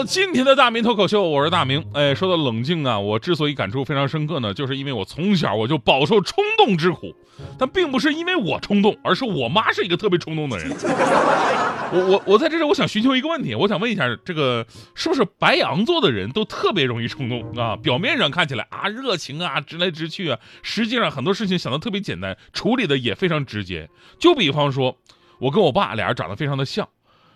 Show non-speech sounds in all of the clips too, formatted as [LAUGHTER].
到今天的大明脱口秀，我是大明。哎，说到冷静啊，我之所以感触非常深刻呢，就是因为我从小我就饱受冲动之苦，但并不是因为我冲动，而是我妈是一个特别冲动的人。[LAUGHS] 我我我在这里，我想寻求一个问题，我想问一下，这个是不是白羊座的人都特别容易冲动啊？表面上看起来啊热情啊直来直去啊，实际上很多事情想的特别简单，处理的也非常直接。就比方说，我跟我爸俩人长得非常的像。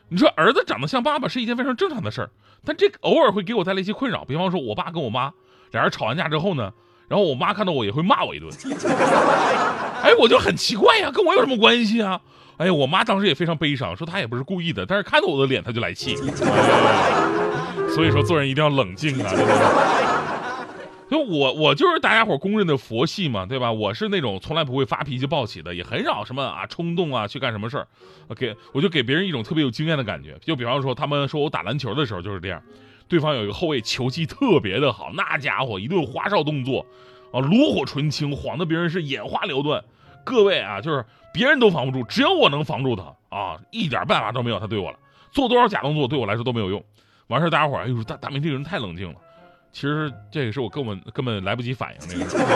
你说儿子长得像爸爸是一件非常正常的事儿，但这偶尔会给我带来一些困扰。比方说，我爸跟我妈俩人吵完架之后呢，然后我妈看到我也会骂我一顿。[LAUGHS] 哎，我就很奇怪呀，跟我有什么关系啊？哎呀，我妈当时也非常悲伤，说她也不是故意的，但是看到我的脸她就来气。[LAUGHS] 所以说做人一定要冷静啊。就我我就是大家伙公认的佛系嘛，对吧？我是那种从来不会发脾气暴起的，也很少什么啊冲动啊去干什么事儿。给我就给别人一种特别有经验的感觉。就比方说，他们说我打篮球的时候就是这样，对方有一个后卫球技特别的好，那家伙一顿花哨动作啊，炉火纯青，晃得别人是眼花缭乱。各位啊，就是别人都防不住，只有我能防住他啊，一点办法都没有他对我了。做多少假动作对我来说都没有用。完事儿大家伙哎呦大大明这个人太冷静了。其实这个是我根本根本来不及反应，这 [LAUGHS] 个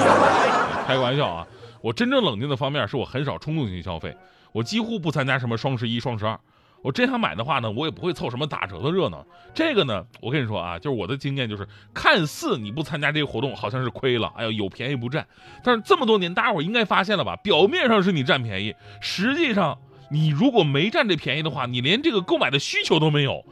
开个玩笑啊！我真正冷静的方面是我很少冲动性消费，我几乎不参加什么双十一、双十二。我真想买的话呢，我也不会凑什么打折的热闹。这个呢，我跟你说啊，就是我的经验就是，看似你不参加这个活动好像是亏了，哎呦有便宜不占。但是这么多年，大家伙应该发现了吧？表面上是你占便宜，实际上你如果没占这便宜的话，你连这个购买的需求都没有，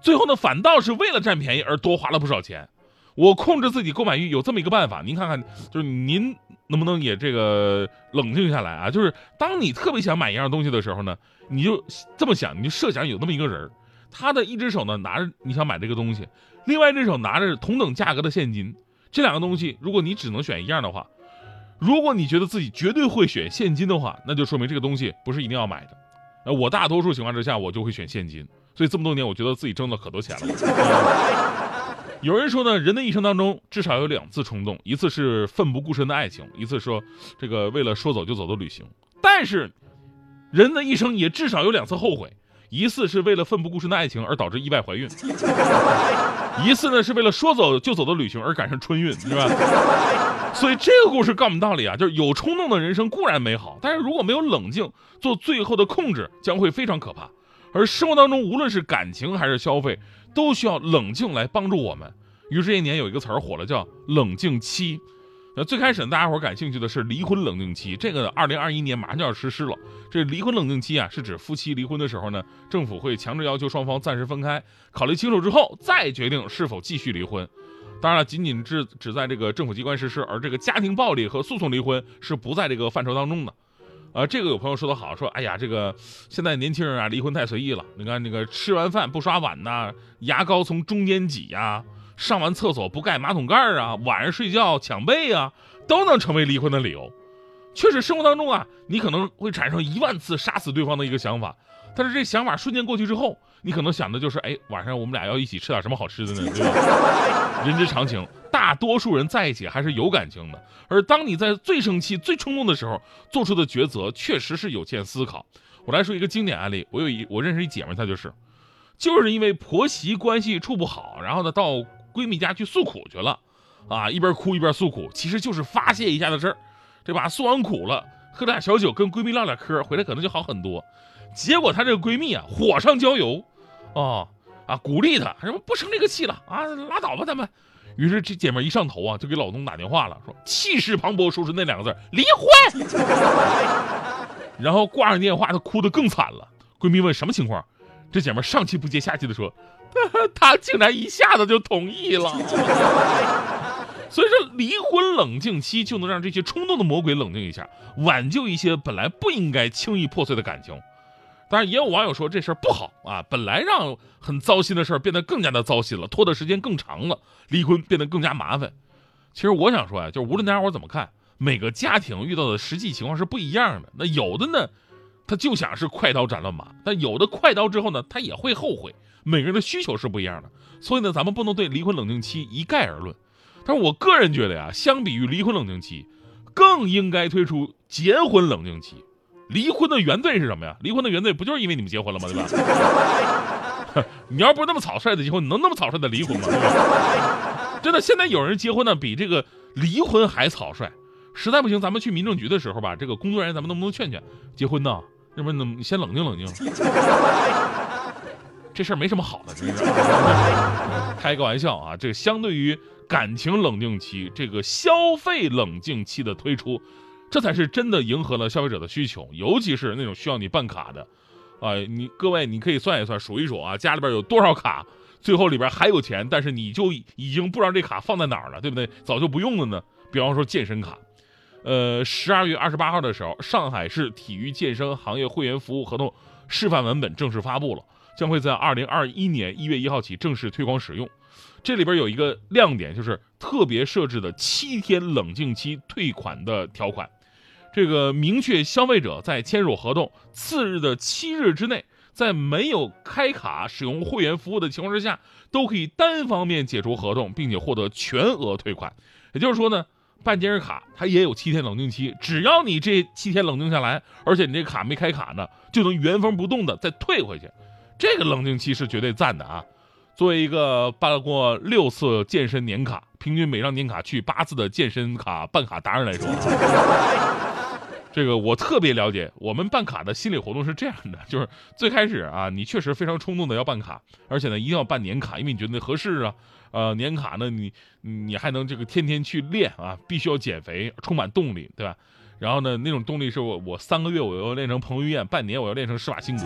最后呢，反倒是为了占便宜而多花了不少钱。我控制自己购买欲有这么一个办法，您看看，就是您能不能也这个冷静下来啊？就是当你特别想买一样东西的时候呢，你就这么想，你就设想有那么一个人，他的一只手呢拿着你想买这个东西，另外一只手拿着同等价格的现金，这两个东西如果你只能选一样的话，如果你觉得自己绝对会选现金的话，那就说明这个东西不是一定要买的。呃，我大多数情况之下我就会选现金，所以这么多年我觉得自己挣了可多钱了。有人说呢，人的一生当中至少有两次冲动，一次是奋不顾身的爱情，一次说这个为了说走就走的旅行。但是，人的一生也至少有两次后悔，一次是为了奋不顾身的爱情而导致意外怀孕，一次呢是为了说走就走的旅行而赶上春运，是吧？所以这个故事告诉我们道理啊，就是有冲动的人生固然美好，但是如果没有冷静做最后的控制，将会非常可怕。而生活当中，无论是感情还是消费，都需要冷静来帮助我们。于是这一年有一个词儿火了，叫“冷静期”。那最开始大家伙感兴趣的是离婚冷静期，这个二零二一年马上就要实施了。这离婚冷静期啊，是指夫妻离婚的时候呢，政府会强制要求双方暂时分开，考虑清楚之后再决定是否继续离婚。当然了，仅仅只只在这个政府机关实施，而这个家庭暴力和诉讼离婚是不在这个范畴当中的。啊，这个有朋友说的好，说哎呀，这个现在年轻人啊，离婚太随意了。你看那个吃完饭不刷碗呐，牙膏从中间挤呀，上完厕所不盖马桶盖啊，晚上睡觉抢被啊，都能成为离婚的理由。确实，生活当中啊，你可能会产生一万次杀死对方的一个想法，但是这想法瞬间过去之后，你可能想的就是，哎，晚上我们俩要一起吃点什么好吃的呢？对吧？[LAUGHS] 人之常情。大多数人在一起还是有感情的，而当你在最生气、最冲动的时候做出的抉择，确实是有欠思考。我来说一个经典案例，我有一我认识一姐们，她就是，就是因为婆媳关系处不好，然后呢到闺蜜家去诉苦去了，啊一边哭一边诉苦，其实就是发泄一下的事儿，对吧？诉完苦了，喝点小酒，跟闺蜜唠点嗑，回来可能就好很多。结果她这个闺蜜啊火上浇油，啊啊鼓励他，什么不生这个气了啊，拉倒吧咱们。于是这姐妹一上头啊，就给老公打电话了，说气势磅礴说出那两个字离婚。[LAUGHS] 然后挂上电话，她哭得更惨了。闺蜜问什么情况，这姐妹上气不接下气的说，[LAUGHS] 她竟然一下子就同意了。[LAUGHS] 所以说，离婚冷静期就能让这些冲动的魔鬼冷静一下，挽救一些本来不应该轻易破碎的感情。当然，也有网友说这事儿不好啊，本来让很糟心的事儿变得更加的糟心了，拖的时间更长了，离婚变得更加麻烦。其实我想说呀，就是无论大家伙怎么看，每个家庭遇到的实际情况是不一样的。那有的呢，他就想是快刀斩乱麻；但有的快刀之后呢，他也会后悔。每个人的需求是不一样的，所以呢，咱们不能对离婚冷静期一概而论。但是我个人觉得呀，相比于离婚冷静期，更应该推出结婚冷静期。离婚的原罪是什么呀？离婚的原罪不就是因为你们结婚了吗？对吧？[LAUGHS] 你要不是那么草率的结婚，你能那么草率的离婚吗？真的，现在有人结婚呢，比这个离婚还草率。实在不行，咱们去民政局的时候吧，这个工作人员咱们能不能劝劝？结婚呢，要不然你先冷静冷静。这事儿没什么好的，真是。开个玩笑啊，这个相对于感情冷静期，这个消费冷静期的推出，这才是真的迎合了消费者的需求，尤其是那种需要你办卡的，啊，你各位你可以算一算，数一数啊，家里边有多少卡，最后里边还有钱，但是你就已经不知道这卡放在哪儿了，对不对？早就不用了呢。比方说健身卡，呃，十二月二十八号的时候，上海市体育健身行业会员服务合同示范文本正式发布了。将会在二零二一年一月一号起正式推广使用。这里边有一个亮点，就是特别设置的七天冷静期退款的条款。这个明确消费者在签署合同次日的七日之内，在没有开卡使用会员服务的情况之下，都可以单方面解除合同，并且获得全额退款。也就是说呢，办健身卡它也有七天冷静期，只要你这七天冷静下来，而且你这卡没开卡呢，就能原封不动的再退回去。这个冷静期是绝对赞的啊！作为一个办过六次健身年卡，平均每张年卡去八次的健身卡办卡达人来说，这个我特别了解。我们办卡的心理活动是这样的：[LAUGHS] 就是最开始啊，你确实非常冲动的要办卡，而且呢一定要办年卡，因为你觉得合适啊。呃，年卡呢，你你还能这个天天去练啊，必须要减肥，充满动力，对吧？然后呢，那种动力是我我三个月我要练成彭于晏，半年我要练成施瓦辛格。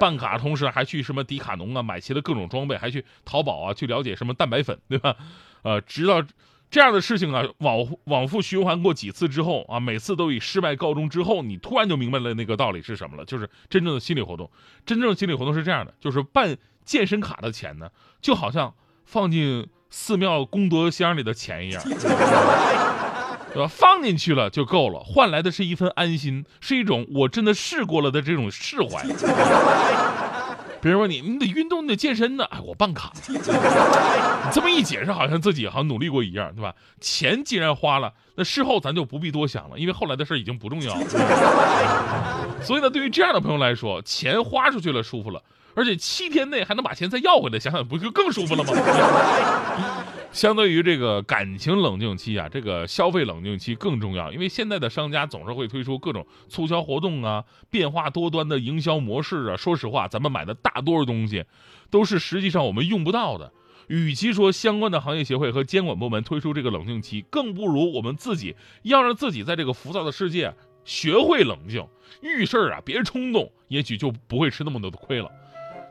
办卡同时还去什么迪卡侬啊买齐了各种装备，还去淘宝啊去了解什么蛋白粉，对吧？呃，直到这样的事情啊往往复循环过几次之后啊，每次都以失败告终之后，你突然就明白了那个道理是什么了，就是真正的心理活动。真正的心理活动是这样的，就是办健身卡的钱呢，就好像放进寺庙功德箱里的钱一样。对吧？放进去了就够了，换来的是一份安心，是一种我真的试过了的这种释怀。别人问你，你得运动，你得健身呢。哎，我办卡。你这么一解释，好像自己好像努力过一样，对吧？钱既然花了，那事后咱就不必多想了，因为后来的事已经不重要了。所以呢，对于这样的朋友来说，钱花出去了，舒服了。而且七天内还能把钱再要回来，想想不就更舒服了吗？相对于这个感情冷静期啊，这个消费冷静期更重要，因为现在的商家总是会推出各种促销活动啊，变化多端的营销模式啊。说实话，咱们买的大多数东西，都是实际上我们用不到的。与其说相关的行业协会和监管部门推出这个冷静期，更不如我们自己要让自己在这个浮躁的世界学会冷静，遇事儿啊别冲动，也许就不会吃那么多的亏了。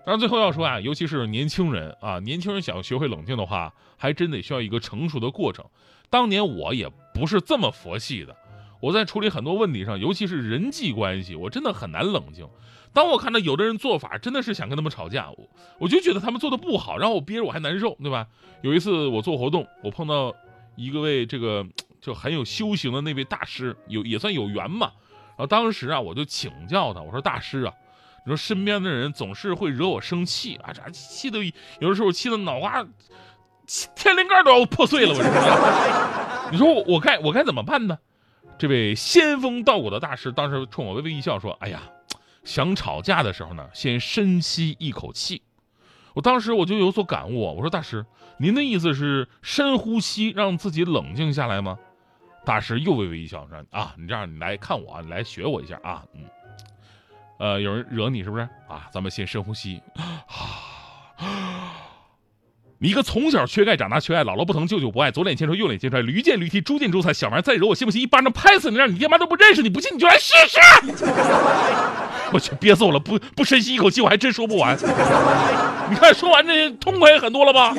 当然，最后要说啊，尤其是年轻人啊，年轻人想要学会冷静的话，还真得需要一个成熟的过程。当年我也不是这么佛系的，我在处理很多问题上，尤其是人际关系，我真的很难冷静。当我看到有的人做法真的是想跟他们吵架，我我就觉得他们做的不好，然后我憋着我还难受，对吧？有一次我做活动，我碰到一个位这个就很有修行的那位大师，有也算有缘嘛。然后当时啊，我就请教他，我说大师啊。你说身边的人总是会惹我生气啊，这气的有的时候气的脑瓜天灵盖都要破碎了。我说，[LAUGHS] 你说我该我该怎么办呢？这位仙风道骨的大师当时冲我微微一笑说：“哎呀，想吵架的时候呢，先深吸一口气。”我当时我就有所感悟，我说大师，您的意思是深呼吸让自己冷静下来吗？大师又微微一笑说：“啊，你这样你来看我，你来学我一下啊，嗯。”呃，有人惹你是不是啊？咱们先深呼吸，你一个从小缺钙长大缺爱，姥姥不疼舅舅不爱，左脸欠抽右脸欠踹，驴见驴踢猪见猪踩，小玩意再惹我信不信？一巴掌拍死你，让你爹妈都不认识你，不信你就来试试。[LAUGHS] 我去，憋死我了！不不深吸一口气，我还真说不完。你看说完这痛快很多了吧？